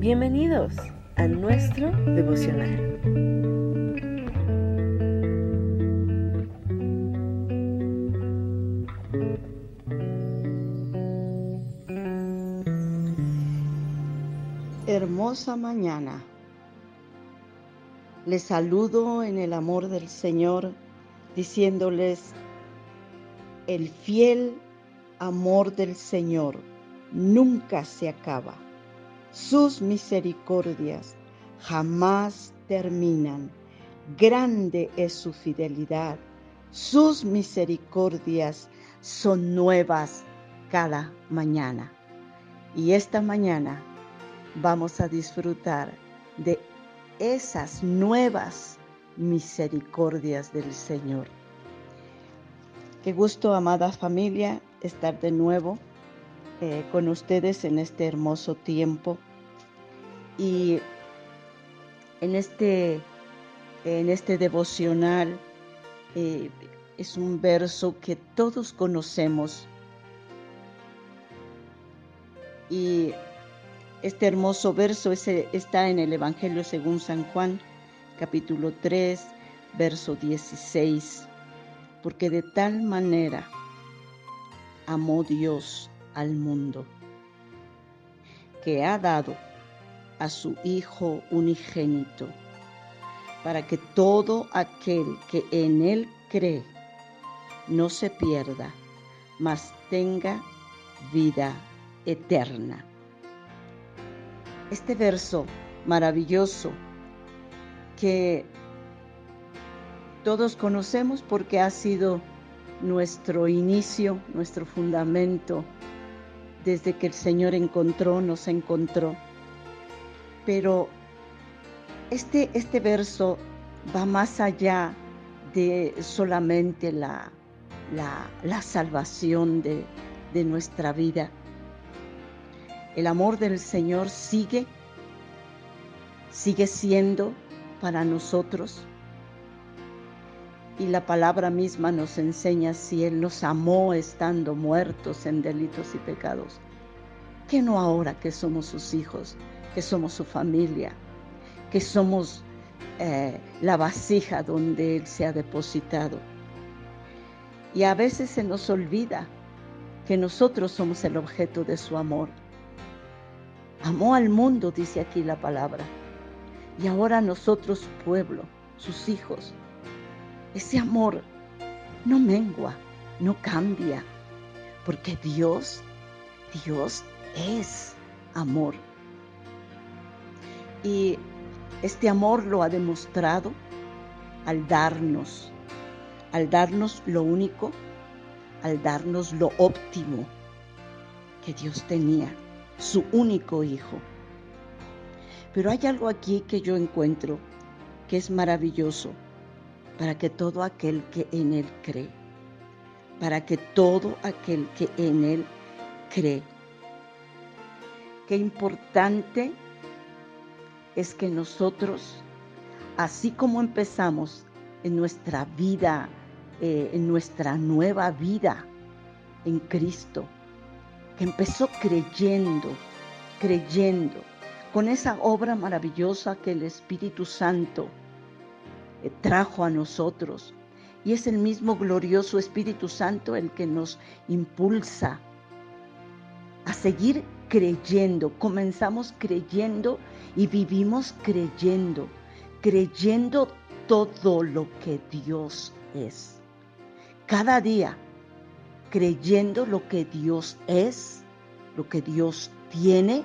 Bienvenidos a nuestro devocional. Hermosa mañana. Les saludo en el amor del Señor, diciéndoles, el fiel amor del Señor nunca se acaba. Sus misericordias jamás terminan. Grande es su fidelidad. Sus misericordias son nuevas cada mañana. Y esta mañana vamos a disfrutar de esas nuevas misericordias del Señor. Qué gusto, amada familia, estar de nuevo eh, con ustedes en este hermoso tiempo. Y en este, en este devocional eh, es un verso que todos conocemos. Y este hermoso verso está en el Evangelio según San Juan, capítulo 3, verso 16. Porque de tal manera amó Dios al mundo, que ha dado a su Hijo unigénito, para que todo aquel que en Él cree no se pierda, mas tenga vida eterna. Este verso maravilloso que todos conocemos porque ha sido nuestro inicio, nuestro fundamento, desde que el Señor encontró, nos encontró. Pero este, este verso va más allá de solamente la, la, salvación de, de nuestra vida. El amor del Señor sigue, sigue siendo para nosotros y la palabra misma nos enseña si Él nos amó estando muertos en delitos y pecados, que no ahora que somos sus hijos, que somos su familia, que somos eh, la vasija donde Él se ha depositado. Y a veces se nos olvida que nosotros somos el objeto de su amor. Amó al mundo, dice aquí la palabra, y ahora nosotros, pueblo, sus hijos, ese amor no mengua, no cambia, porque Dios, Dios es amor. Y este amor lo ha demostrado al darnos, al darnos lo único, al darnos lo óptimo que Dios tenía, su único hijo. Pero hay algo aquí que yo encuentro que es maravilloso para que todo aquel que en Él cree, para que todo aquel que en Él cree. Qué importante es que nosotros, así como empezamos en nuestra vida, eh, en nuestra nueva vida en Cristo, que empezó creyendo, creyendo, con esa obra maravillosa que el Espíritu Santo trajo a nosotros. Y es el mismo glorioso Espíritu Santo el que nos impulsa a seguir creyendo. Comenzamos creyendo y vivimos creyendo, creyendo todo lo que Dios es. Cada día creyendo lo que Dios es, lo que Dios tiene,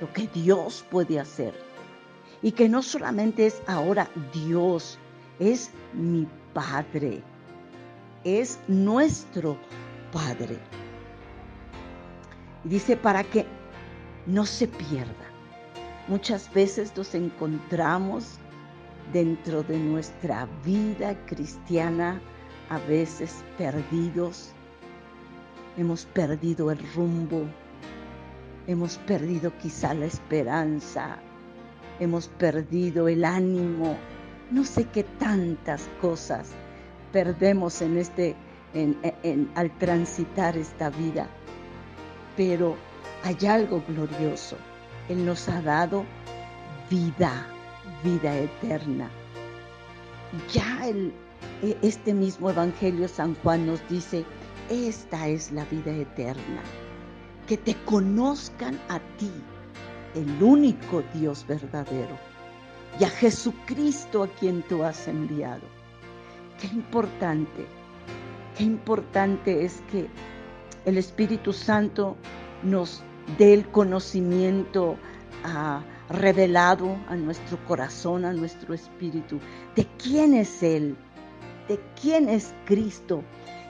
lo que Dios puede hacer y que no solamente es ahora Dios, es mi Padre, es nuestro Padre. Dice para que no se pierda. Muchas veces nos encontramos dentro de nuestra vida cristiana, a veces perdidos. Hemos perdido el rumbo, hemos perdido quizá la esperanza, hemos perdido el ánimo, no sé qué tantas cosas perdemos en este, al transitar esta vida. Pero hay algo glorioso Él nos ha dado vida, vida eterna. Ya el, e, este mismo Evangelio San Juan nos dice, esta es la vida eterna, que te conozcan a ti, el único Dios verdadero, y a Jesucristo a quien tú has enviado. Qué importante, qué importante es que el Espíritu Santo nos dé el conocimiento a revelado a nuestro corazón, a nuestro espíritu, de quién es Él, de quién es Cristo.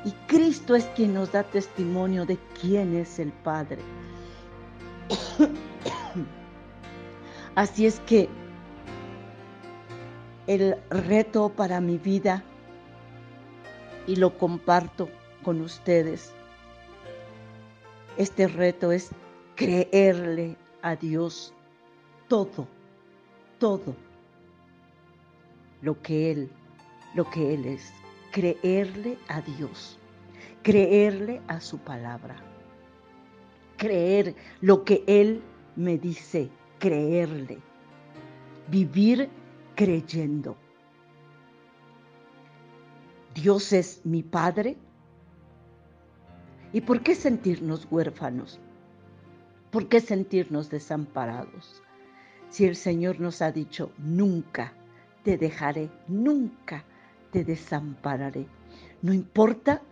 Y Cristo es quien nos da testimonio de quién es el Padre. Así es que el reto para mi vida, y lo comparto con ustedes, este reto es creerle a Dios todo, todo lo que Él, lo que Él es. Creerle a Dios, creerle a su palabra, creer lo que Él me dice, creerle, vivir creyendo. Dios es mi Padre. ¿Y por qué sentirnos huérfanos? ¿Por qué sentirnos desamparados? Si el Señor nos ha dicho, nunca te dejaré, nunca te desampararé. No importa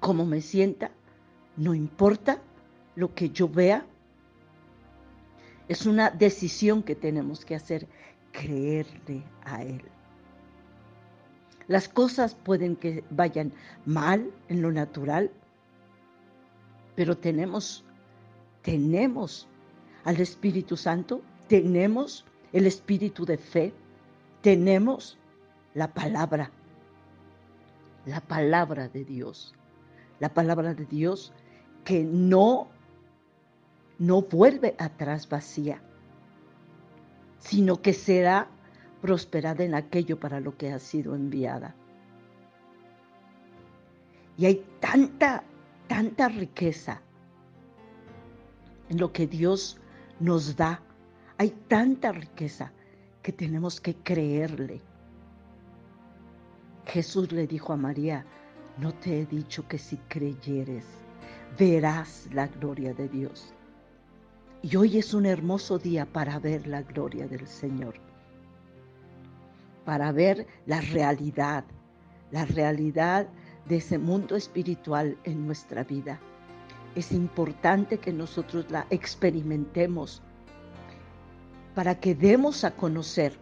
cómo me sienta, no importa lo que yo vea. Es una decisión que tenemos que hacer, creerle a Él. Las cosas pueden que vayan mal en lo natural, pero tenemos, tenemos al Espíritu Santo, tenemos el espíritu de fe, tenemos la palabra, la palabra de Dios, la palabra de Dios que no no vuelve atrás vacía, sino que será prosperada en aquello para lo que ha sido enviada. Y hay tanta, tanta riqueza en lo que Dios nos da. Hay tanta riqueza que tenemos que creerle. Jesús le dijo a María, no te he dicho que si creyeres, verás la gloria de Dios. Y hoy es un hermoso día para ver la gloria del Señor, para ver la realidad, la realidad de ese mundo espiritual en nuestra vida. Es importante que nosotros la experimentemos para que demos a conocer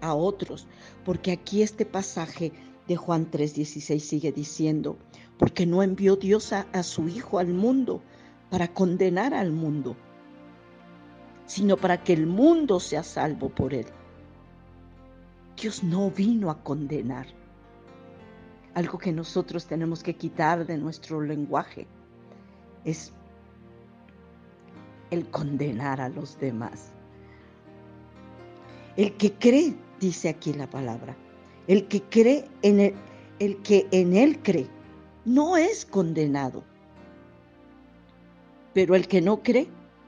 a otros, porque aquí este pasaje de Juan 3:16 sigue diciendo, porque no envió Dios a, a su Hijo al mundo para condenar al mundo, sino para que el mundo sea salvo por él. Dios no vino a condenar, algo que nosotros tenemos que quitar de nuestro lenguaje es el condenar a los demás. El que cree, dice aquí la palabra, el que cree en el, el que en él cree, no es condenado. Pero el que no cree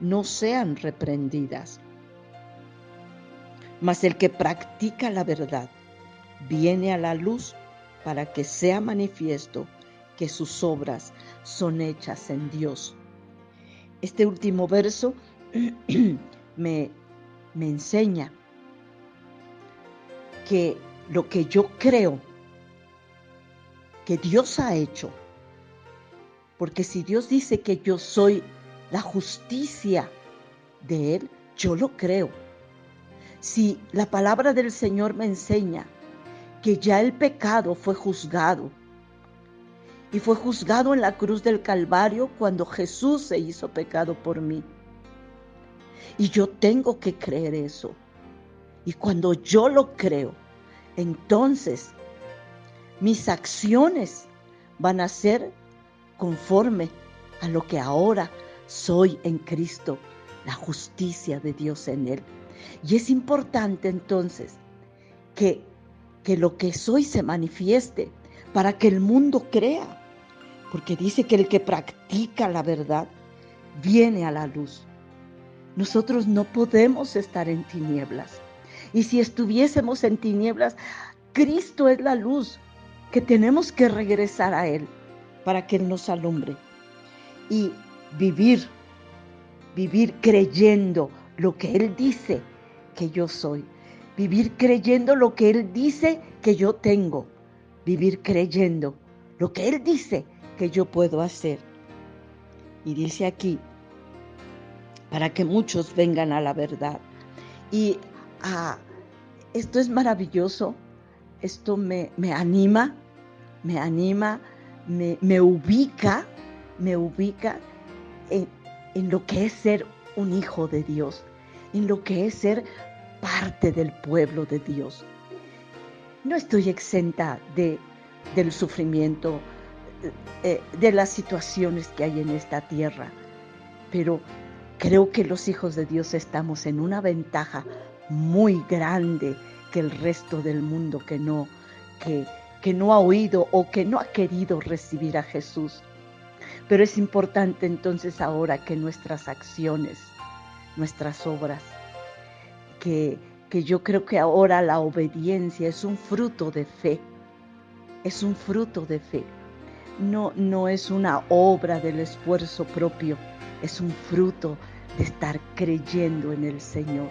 no sean reprendidas. Mas el que practica la verdad viene a la luz para que sea manifiesto que sus obras son hechas en Dios. Este último verso me, me enseña que lo que yo creo que Dios ha hecho, porque si Dios dice que yo soy la justicia de Él, yo lo creo. Si la palabra del Señor me enseña que ya el pecado fue juzgado, y fue juzgado en la cruz del Calvario cuando Jesús se hizo pecado por mí. Y yo tengo que creer eso. Y cuando yo lo creo, entonces mis acciones van a ser conforme a lo que ahora soy en Cristo, la justicia de Dios en Él. Y es importante entonces que, que lo que soy se manifieste para que el mundo crea, porque dice que el que practica la verdad viene a la luz. Nosotros no podemos estar en tinieblas. Y si estuviésemos en tinieblas, Cristo es la luz que tenemos que regresar a Él para que Él nos alumbre. Y vivir, vivir creyendo lo que Él dice que yo soy. Vivir creyendo lo que Él dice que yo tengo. Vivir creyendo lo que Él dice que yo puedo hacer. Y dice aquí, para que muchos vengan a la verdad. Y ah, esto es maravilloso, esto me, me anima, me anima, me, me, ubica, me ubica en, lo que es ser un hijo de Dios, en lo que es ser parte del pueblo de Dios. No estoy exenta de, del sufrimiento, eh, de las situaciones que hay en esta tierra, pero Creo que los hijos de Dios estamos en una ventaja muy grande que el resto del mundo que no, que, que no ha oído o que no ha querido recibir a Jesús. Pero es importante entonces ahora que nuestras acciones, nuestras obras, que, que yo creo que ahora la obediencia es un fruto de fe, es un fruto de fe, no, no es una obra del esfuerzo propio, es un fruto de estar creyendo en el Señor.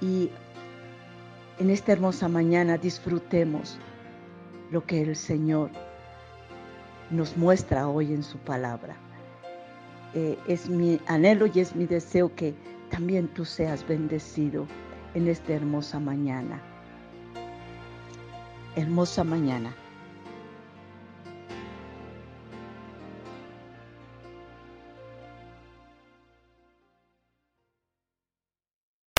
Y en esta hermosa mañana disfrutemos lo que el Señor nos muestra hoy en su palabra. Eh, es mi anhelo y es mi deseo que también tú seas bendecido en esta hermosa mañana. Hermosa mañana.